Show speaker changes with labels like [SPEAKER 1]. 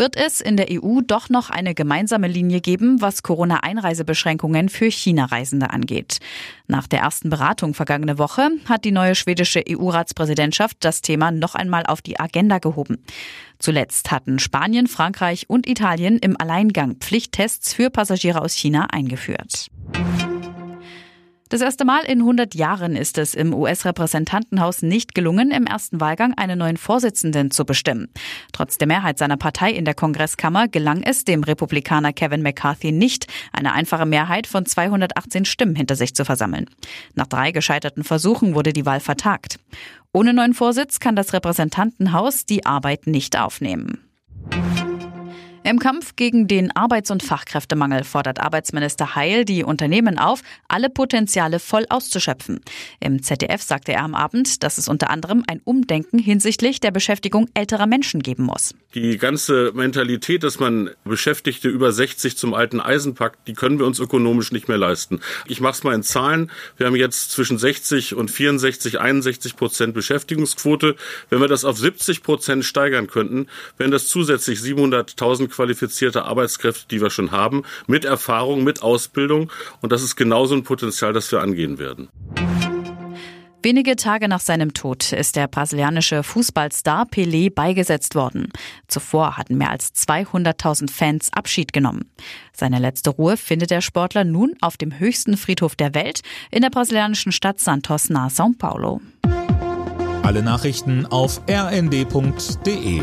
[SPEAKER 1] Wird es in der EU doch noch eine gemeinsame Linie geben, was Corona-Einreisebeschränkungen für China-Reisende angeht? Nach der ersten Beratung vergangene Woche hat die neue schwedische EU-Ratspräsidentschaft das Thema noch einmal auf die Agenda gehoben. Zuletzt hatten Spanien, Frankreich und Italien im Alleingang Pflichttests für Passagiere aus China eingeführt. Das erste Mal in 100 Jahren ist es im US-Repräsentantenhaus nicht gelungen, im ersten Wahlgang einen neuen Vorsitzenden zu bestimmen. Trotz der Mehrheit seiner Partei in der Kongresskammer gelang es dem Republikaner Kevin McCarthy nicht, eine einfache Mehrheit von 218 Stimmen hinter sich zu versammeln. Nach drei gescheiterten Versuchen wurde die Wahl vertagt. Ohne neuen Vorsitz kann das Repräsentantenhaus die Arbeit nicht aufnehmen. Im Kampf gegen den Arbeits- und Fachkräftemangel fordert Arbeitsminister Heil die Unternehmen auf, alle Potenziale voll auszuschöpfen. Im ZDF sagte er am Abend, dass es unter anderem ein Umdenken hinsichtlich der Beschäftigung älterer Menschen geben muss.
[SPEAKER 2] Die ganze Mentalität, dass man Beschäftigte über 60 zum alten Eisen packt, die können wir uns ökonomisch nicht mehr leisten. Ich mache es mal in Zahlen. Wir haben jetzt zwischen 60 und 64, 61 Prozent Beschäftigungsquote. Wenn wir das auf 70 Prozent steigern könnten, wären das zusätzlich 700.000 qualifizierte Arbeitskräfte, die wir schon haben, mit Erfahrung, mit Ausbildung. Und das ist genauso ein Potenzial, das wir angehen werden.
[SPEAKER 1] Wenige Tage nach seinem Tod ist der brasilianische Fußballstar Pelé beigesetzt worden. Zuvor hatten mehr als 200.000 Fans Abschied genommen. Seine letzte Ruhe findet der Sportler nun auf dem höchsten Friedhof der Welt in der brasilianischen Stadt Santos nahe São Paulo.
[SPEAKER 3] Alle Nachrichten auf rnd.de